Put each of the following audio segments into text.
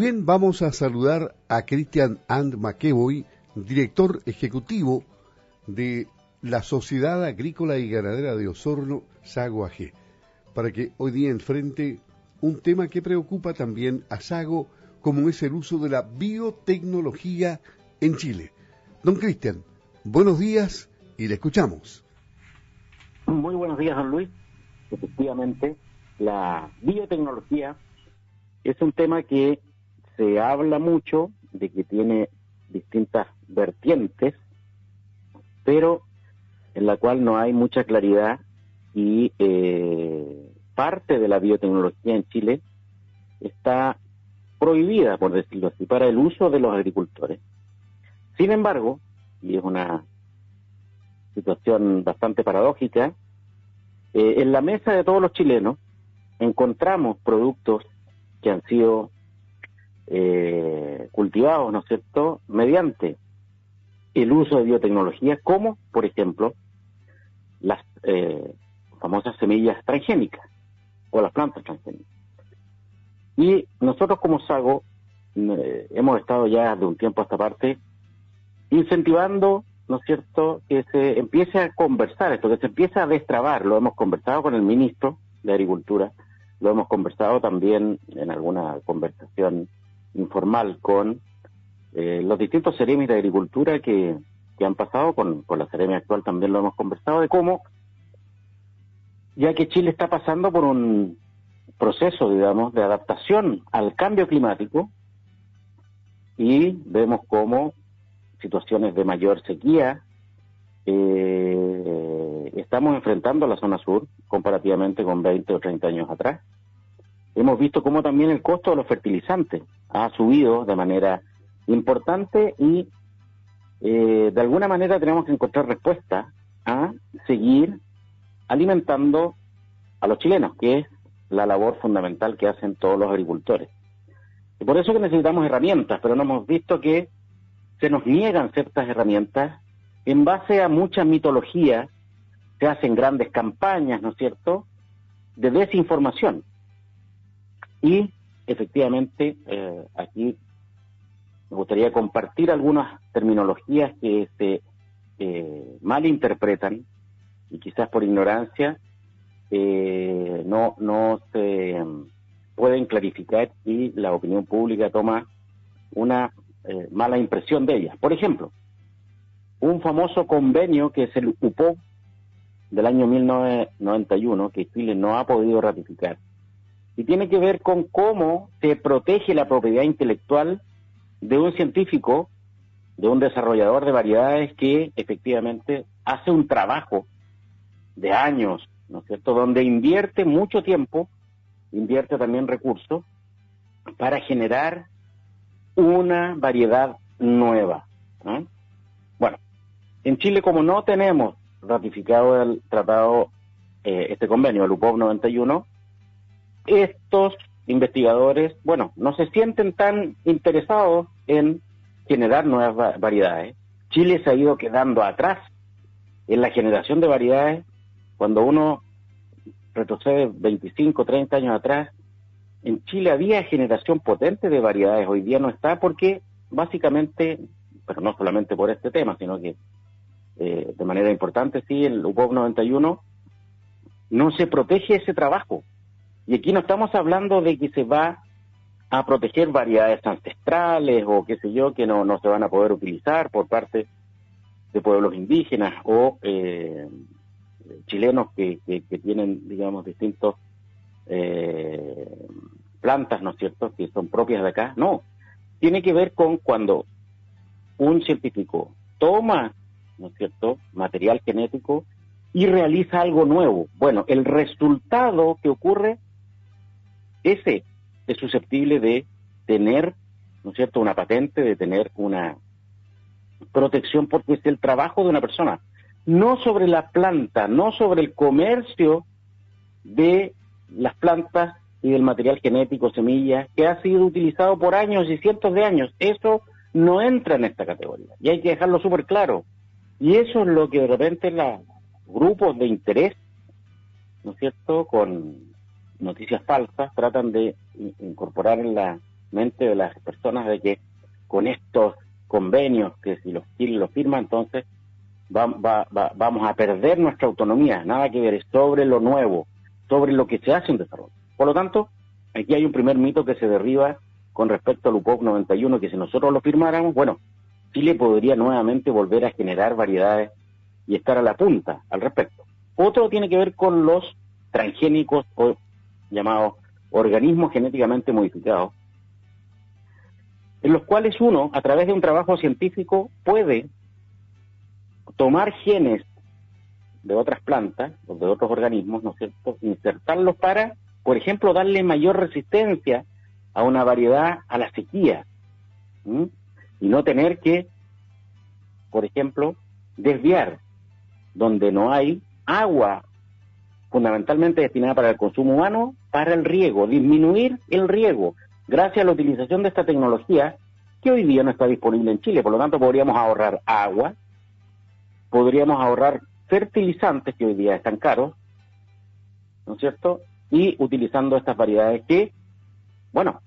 bien vamos a saludar a Christian And McEvoy, director ejecutivo de la Sociedad Agrícola y Ganadera de Osorno, Sago AG, para que hoy día enfrente un tema que preocupa también a Sago, como es el uso de la biotecnología en Chile. Don Cristian, buenos días y le escuchamos. Muy buenos días, don Luis. Efectivamente, la biotecnología es un tema que se habla mucho, de que tiene distintas vertientes, pero en la cual no hay mucha claridad y eh, parte de la biotecnología en Chile está prohibida, por decirlo así, para el uso de los agricultores. Sin embargo, y es una situación bastante paradójica, eh, en la mesa de todos los chilenos encontramos productos que han sido eh, cultivados, ¿no es cierto?, mediante el uso de biotecnología, como, por ejemplo, las eh, famosas semillas transgénicas o las plantas transgénicas. Y nosotros como SAGO eh, hemos estado ya de un tiempo a esta parte incentivando, ¿no es cierto?, que se empiece a conversar esto, que se empiece a destrabar. Lo hemos conversado con el ministro de Agricultura, lo hemos conversado también en alguna conversación informal con eh, los distintos seremis de agricultura que, han pasado, con, con la seremia actual también lo hemos conversado, de cómo, ya que Chile está pasando por un proceso, digamos, de adaptación al cambio climático, y vemos cómo situaciones de mayor sequía eh, estamos enfrentando la zona sur comparativamente con 20 o 30 años atrás. Hemos visto cómo también el costo de los fertilizantes ha subido de manera importante y eh, de alguna manera tenemos que encontrar respuesta a seguir alimentando a los chilenos, que es la labor fundamental que hacen todos los agricultores. Por eso que necesitamos herramientas, pero no hemos visto que se nos niegan ciertas herramientas en base a mucha mitología, se hacen grandes campañas, ¿no es cierto?, de desinformación. Y efectivamente, eh, aquí me gustaría compartir algunas terminologías que se eh, malinterpretan y quizás por ignorancia eh, no, no se pueden clarificar y la opinión pública toma una eh, mala impresión de ellas. Por ejemplo, un famoso convenio que es el UPO del año 1991 que Chile no ha podido ratificar y tiene que ver con cómo se protege la propiedad intelectual de un científico, de un desarrollador de variedades que efectivamente hace un trabajo de años, ¿no es cierto?, donde invierte mucho tiempo, invierte también recursos para generar una variedad nueva. Bueno, en Chile como no tenemos ratificado el tratado, eh, este convenio, el UPOP 91, estos investigadores, bueno, no se sienten tan interesados en generar nuevas variedades. Chile se ha ido quedando atrás en la generación de variedades. Cuando uno retrocede 25, 30 años atrás, en Chile había generación potente de variedades, hoy día no está porque básicamente, pero no solamente por este tema, sino que eh, de manera importante, sí, el UPOP 91 no se protege ese trabajo. Y aquí no estamos hablando de que se va a proteger variedades ancestrales o qué sé yo, que no, no se van a poder utilizar por parte de pueblos indígenas o eh, chilenos que, que, tienen, digamos, distintos eh, plantas, ¿no es cierto?, que son propias de acá. No, tiene que ver con cuando un científico toma, ¿no es cierto?, material genético y realiza algo nuevo. Bueno, el resultado que ocurre, ese es susceptible de tener, ¿no es cierto?, una patente, de tener una protección porque es el trabajo de una persona, no sobre la planta, no sobre el comercio de las plantas y del material genético, semillas, que ha sido utilizado por años y cientos de años. Eso no entra en esta categoría y hay que dejarlo súper claro. Y eso es lo que de repente los grupos de interés, ¿no es cierto?, con noticias falsas, tratan de incorporar en la mente de las personas de que con estos convenios que si los Chile los firma, entonces vamos a perder nuestra autonomía, nada que ver, sobre lo nuevo, sobre lo que se hace en desarrollo. Por lo tanto, aquí hay un primer mito que se derriba con respecto al UPOC 91, que si nosotros lo firmáramos, bueno, Chile podría nuevamente volver a generar variedades y estar a la punta al respecto. Otro tiene que ver con los transgénicos o llamados organismos genéticamente modificados, en los cuales uno, a través de un trabajo científico, puede tomar genes de otras plantas o de otros organismos, ¿no es cierto?, insertarlos para, por ejemplo, darle mayor resistencia a una variedad a la sequía y no tener que, por ejemplo, desviar donde no hay agua fundamentalmente destinada para el consumo humano, para el riego, disminuir el riego, gracias a la utilización de esta tecnología que hoy día no está disponible en Chile. Por lo tanto, podríamos ahorrar agua, podríamos ahorrar fertilizantes que hoy día están caros, ¿no es cierto? Y utilizando estas variedades que, bueno,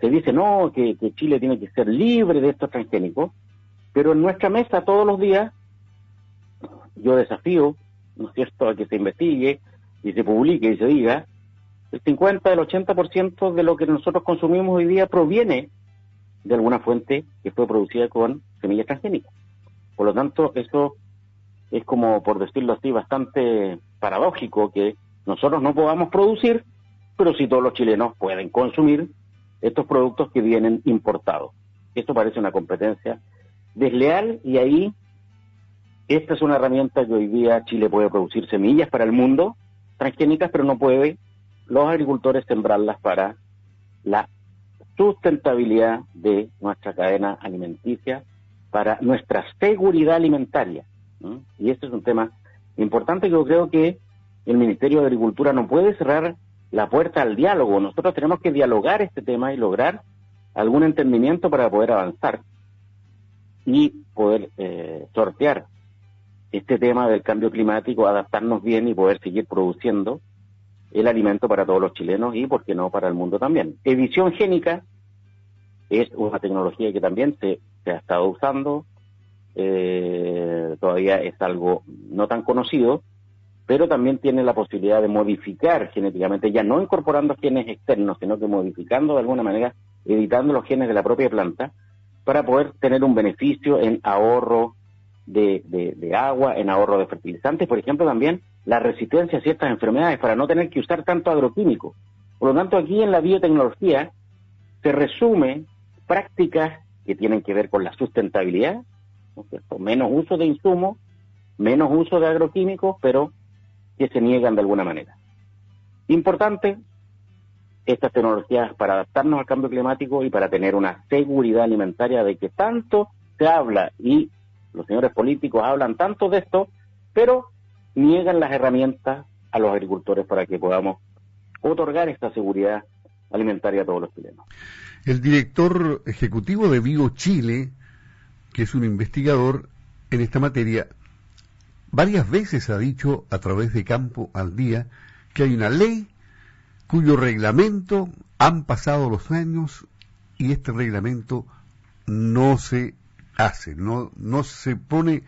se dice no, que, Chile tiene que ser libre de estos transgénicos, pero en nuestra mesa todos los días yo desafío, ¿no es cierto?, a que se investigue y se publique y se diga, el 50, el 80% de lo que nosotros consumimos hoy día proviene de alguna fuente que fue producida con semillas transgénicas. Por lo tanto, eso es como, por decirlo así, bastante paradójico que nosotros no podamos producir, pero si todos los chilenos pueden consumir estos productos que vienen importados. Esto parece una competencia desleal y ahí esta es una herramienta que hoy día Chile puede producir semillas para el mundo transgénicas, pero no puede los agricultores sembrarlas para la sustentabilidad de nuestra cadena alimenticia, para nuestra seguridad alimentaria. Y este es un tema importante que yo creo que el Ministerio de Agricultura no puede cerrar la puerta al diálogo. Nosotros tenemos que dialogar este tema y lograr algún entendimiento para poder avanzar y poder eh, sortear este tema del cambio climático, adaptarnos bien y poder seguir produciendo el alimento para todos los chilenos y, por qué no, para el mundo también. Edición génica es una tecnología que también se, ha estado usando, eh, todavía es algo no tan conocido, pero también tiene la posibilidad de modificar genéticamente, ya no incorporando genes externos, sino que modificando de alguna manera, editando los genes de la propia planta, para poder tener un beneficio en ahorro de, agua, en ahorro de fertilizantes, por ejemplo, también la resistencia a ciertas enfermedades para no tener que usar tanto agroquímico. Por lo tanto, aquí en la biotecnología se resume prácticas que tienen que ver con la sustentabilidad, menos uso de insumos, menos uso de agroquímicos, pero que se niegan de alguna manera. Importante, estas tecnologías para adaptarnos al cambio climático y para tener una seguridad alimentaria de que tanto se habla y los señores políticos hablan tanto de esto, pero niegan las herramientas a los agricultores para que podamos otorgar esta seguridad alimentaria a todos los chilenos. El director ejecutivo de Vigo Chile, que es un investigador en esta materia, varias veces ha dicho a través de Campo al Día que hay una ley cuyo reglamento han pasado los años y este reglamento no se hace, no, no se pone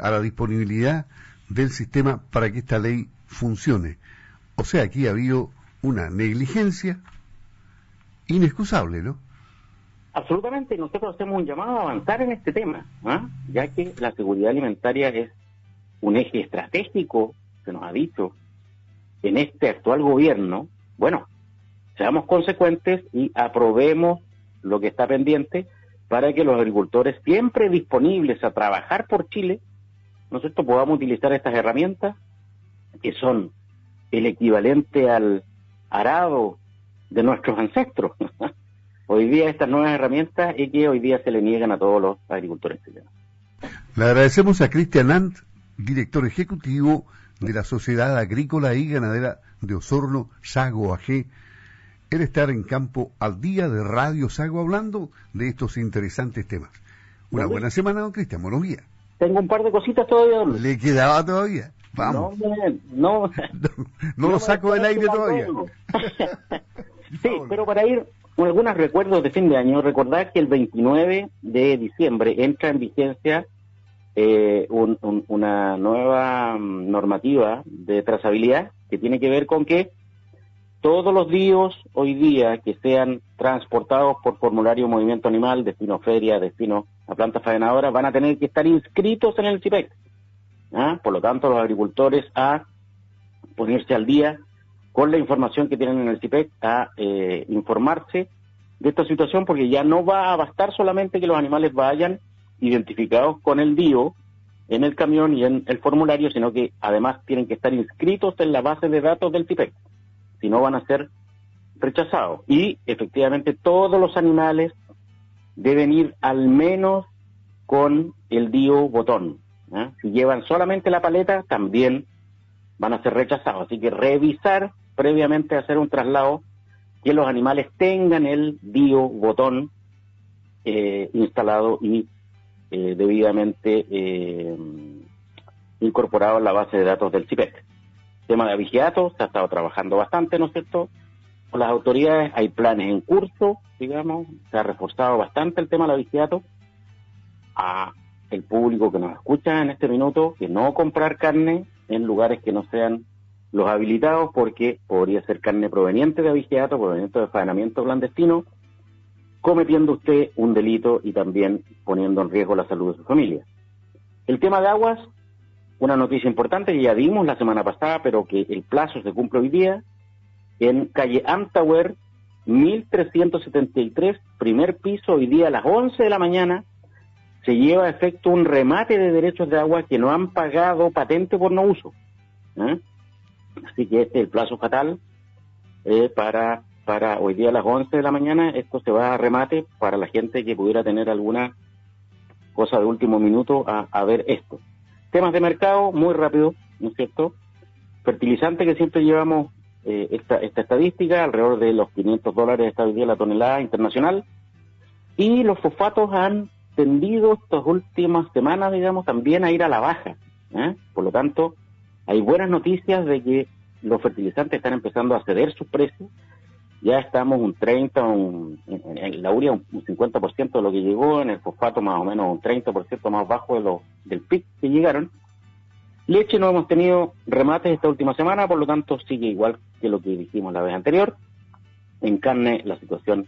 a la disponibilidad del sistema para que esta ley funcione. O sea, aquí ha habido una negligencia inexcusable, ¿no? Absolutamente, nosotros hacemos un llamado a avanzar en este tema, ¿ah? ya que la seguridad alimentaria es un eje estratégico, se nos ha dicho, en este actual gobierno. Bueno, seamos consecuentes y aprobemos lo que está pendiente para que los agricultores siempre disponibles a trabajar por Chile, nosotros podamos utilizar estas herramientas que son el equivalente al arado de nuestros ancestros. hoy día estas nuevas herramientas y que hoy día se le niegan a todos los agricultores chilenos. Le agradecemos a Cristian Ant, director ejecutivo de la Sociedad Agrícola y Ganadera de Osorno, Sago AG, el estar en campo al día de Radio Sago hablando de estos interesantes temas. Una buena semana, don Cristian. Buenos días. Tengo un par de cositas todavía. ¿Le quedaba todavía? Vamos. No, no, lo saco del aire todavía. sí, pero para ir algunos recuerdos de fin de año. Recordar que el 29 de diciembre entra en vigencia eh, una nueva mm, normativa de trazabilidad que tiene que ver con que todos los días hoy día que sean transportados por formulario movimiento animal, destino feria, destino a planta faenadora, van a tener que estar inscritos en el CIPEC. ¿ah? Por lo tanto, los agricultores a ponerse al día con la información que tienen en el CIPEC, a eh, informarse de esta situación, porque ya no va a bastar solamente que los animales vayan identificados con el DIO en el camión y en el formulario, sino que además tienen que estar inscritos en la base de datos del CIPEC si no van a ser rechazados. Y efectivamente todos los animales deben ir al menos con el DIO botón. ¿eh? Si llevan solamente la paleta, también van a ser rechazados. Así que revisar previamente hacer un traslado que los animales tengan el DIO botón eh, instalado y eh, debidamente incorporado en la base de datos del CIPEC tema de avigiato se ha estado trabajando bastante, ¿no es cierto? Con las autoridades hay planes en curso, digamos, se ha reforzado bastante el tema del avigiato. A el público que nos escucha en este minuto, que no comprar carne en lugares que no sean los habilitados, porque podría ser carne proveniente de avigiato, proveniente de faenamiento clandestino, cometiendo usted un delito y también poniendo en riesgo la salud de su familia. El tema de aguas una noticia importante que ya dimos la semana pasada, pero que el plazo se cumple hoy día, en calle Amtower, 1373, primer piso, hoy día a las 11 de la mañana, se lleva a efecto un remate de derechos de agua que no han pagado patente por no uso. ¿eh? Así que este es el plazo fatal eh, para, para hoy día a las 11 de la mañana. Esto se va a remate para la gente que pudiera tener alguna cosa de último minuto a ver esto. Temas de mercado, muy rápido, ¿no es cierto? Fertilizante que siempre llevamos eh, esta, esta estadística, alrededor de los 500 dólares está día la tonelada internacional. Y los fosfatos han tendido estas últimas semanas, digamos, también a ir a la baja. ¿eh? Por lo tanto, hay buenas noticias de que los fertilizantes están empezando a ceder sus precios ya estamos un 30, un, en, la urea un, 50% de lo que llegó, en el fosfato más o menos un 30% más bajo de lo, del pic que llegaron. Leche no hemos tenido remates esta última semana, por lo tanto sigue igual que lo que dijimos la vez anterior. En carne la situación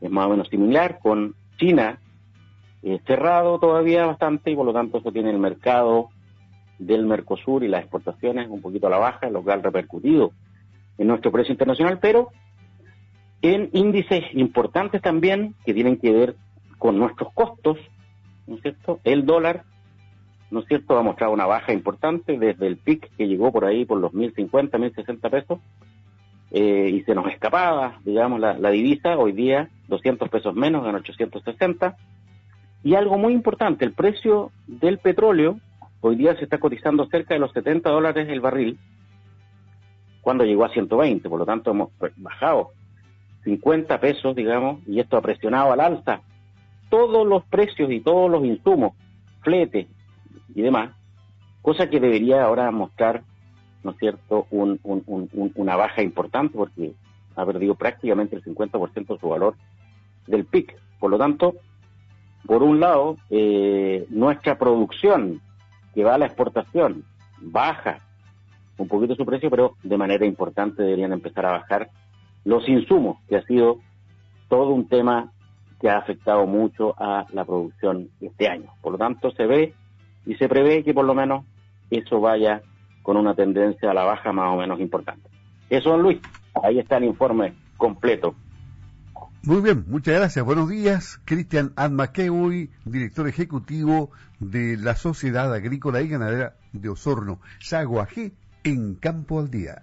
es más o menos similar, con China eh, cerrado todavía bastante y por lo tanto eso tiene el mercado del Mercosur y las exportaciones un poquito a la baja, lo que ha repercutido en nuestro precio internacional, pero en índices importantes también que tienen que ver con nuestros costos, ¿no es cierto? El dólar, ¿no es cierto?, ha mostrado una baja importante desde el pic que llegó por ahí por los 1.050, 1.060 pesos eh, y se nos escapaba, digamos, la, la, divisa, hoy día 200 pesos menos, en 860. Y algo muy importante, el precio del petróleo hoy día se está cotizando cerca de los 70 dólares el barril, cuando llegó a 120, por lo tanto hemos bajado 50 pesos, digamos, y esto ha presionado al alza todos los precios y todos los insumos, flete y demás, cosa que debería ahora mostrar, ¿no es cierto?, una baja importante porque ha perdido prácticamente el 50% de su valor del PIC. Por lo tanto, por un lado, eh, nuestra producción que va a la exportación baja un poquito su precio, pero de manera importante deberían empezar a bajar los insumos, que ha sido todo un tema que ha afectado mucho a la producción este año. Por lo tanto, se ve y se prevé que por lo menos eso vaya con una tendencia a la baja más o menos importante. Eso, don Luis, ahí está el informe completo. Muy bien, muchas gracias. Buenos días. Cristian Admakeui, director ejecutivo de la Sociedad Agrícola y Ganadera de Osorno, Saguaje, en Campo al Día.